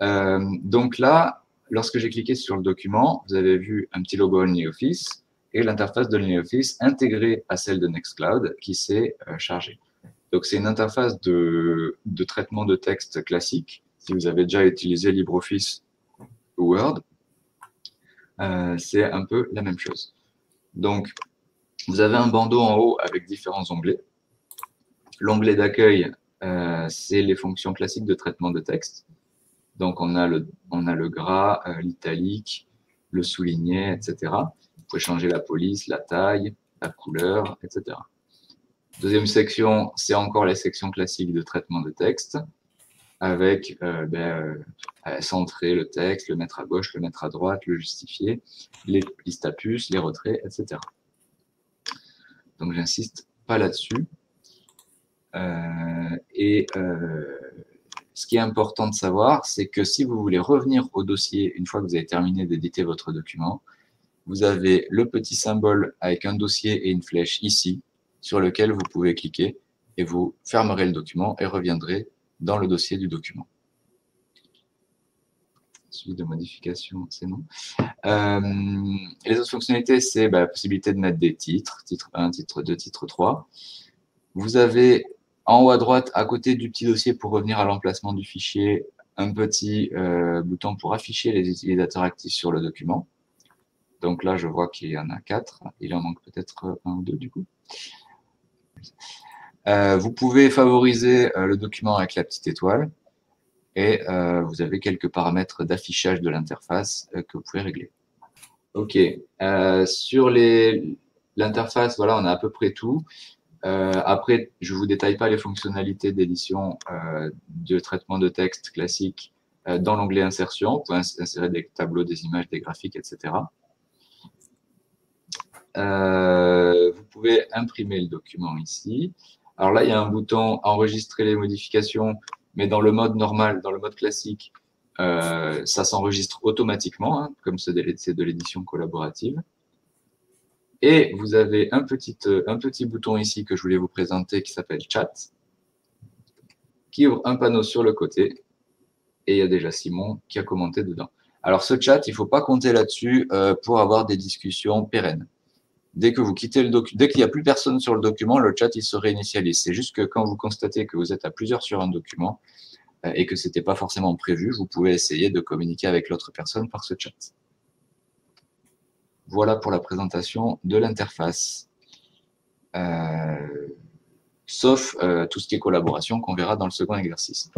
donc là, lorsque j'ai cliqué sur le document, vous avez vu un petit logo OnlyOffice et l'interface de OnlyOffice intégrée à celle de Nextcloud qui s'est chargée. Donc, c'est une interface de, traitement de texte classique. Si vous avez déjà utilisé LibreOffice ou Word, euh, c'est un peu la même chose. Donc, vous avez un bandeau en haut avec différents onglets. L'onglet d'accueil, euh, c'est les fonctions classiques de traitement de texte. Donc, on a le, gras, euh, l'italique, le souligné, etc. Vous pouvez changer la police, la taille, la couleur, etc. Deuxième section, c'est encore la section classique de traitement de texte, avec euh, ben, euh, centrer le texte, le mettre à gauche, le mettre à droite, le justifier, les listes les retraits, etc. Donc j'insiste pas là-dessus. Et ce qui est important de savoir, c'est que si vous voulez revenir au dossier une fois que vous avez terminé d'éditer votre document, vous avez le petit symbole avec un dossier et une flèche ici, sur lequel vous pouvez cliquer et vous fermerez le document et reviendrez dans le dossier du document. Celui de modification, c'est non. Euh, les autres fonctionnalités, c'est bah, la possibilité de mettre des titres, titre 1, titre 2, titre 3. Vous avez en haut à droite, à côté du petit dossier pour revenir à l'emplacement du fichier, un petit euh, bouton pour afficher les utilisateurs actifs sur le document. Donc là, je vois qu'il y en a quatre. Il en manque peut-être un ou deux du coup. Euh, vous pouvez favoriser euh, le document avec la petite étoile et vous avez quelques paramètres d'affichage de l'interface que vous pouvez régler. Ok, sur l'interface, voilà, on a à peu près tout. Après, je ne vous détaille pas les fonctionnalités d'édition de traitement de texte classique dans l'onglet insertion. Vous pouvez insérer des tableaux, des images, des graphiques, etc. Euh, vous pouvez imprimer le document ici. Alors là, il y a un bouton enregistrer les modifications, mais dans le mode normal, dans le mode classique, euh, ça s'enregistre automatiquement, hein, comme c'est de l'édition collaborative. Et vous avez un petit, un petit bouton ici que je voulais vous présenter qui s'appelle Chat, qui ouvre un panneau sur le côté. Et il y a déjà Simon qui a commenté dedans. Alors ce chat, il ne faut pas compter là-dessus euh, pour avoir des discussions pérennes. Dès que vous quittez le document, dès qu'il n'y a plus personne sur le document, le chat il se réinitialise. C'est juste que quand vous constatez que vous êtes à plusieurs sur un document euh, et que ce n'était pas forcément prévu, vous pouvez essayer de communiquer avec l'autre personne par ce chat. Voilà pour la présentation de l'interface. Euh, sauf euh, tout ce qui est collaboration qu'on verra dans le second exercice.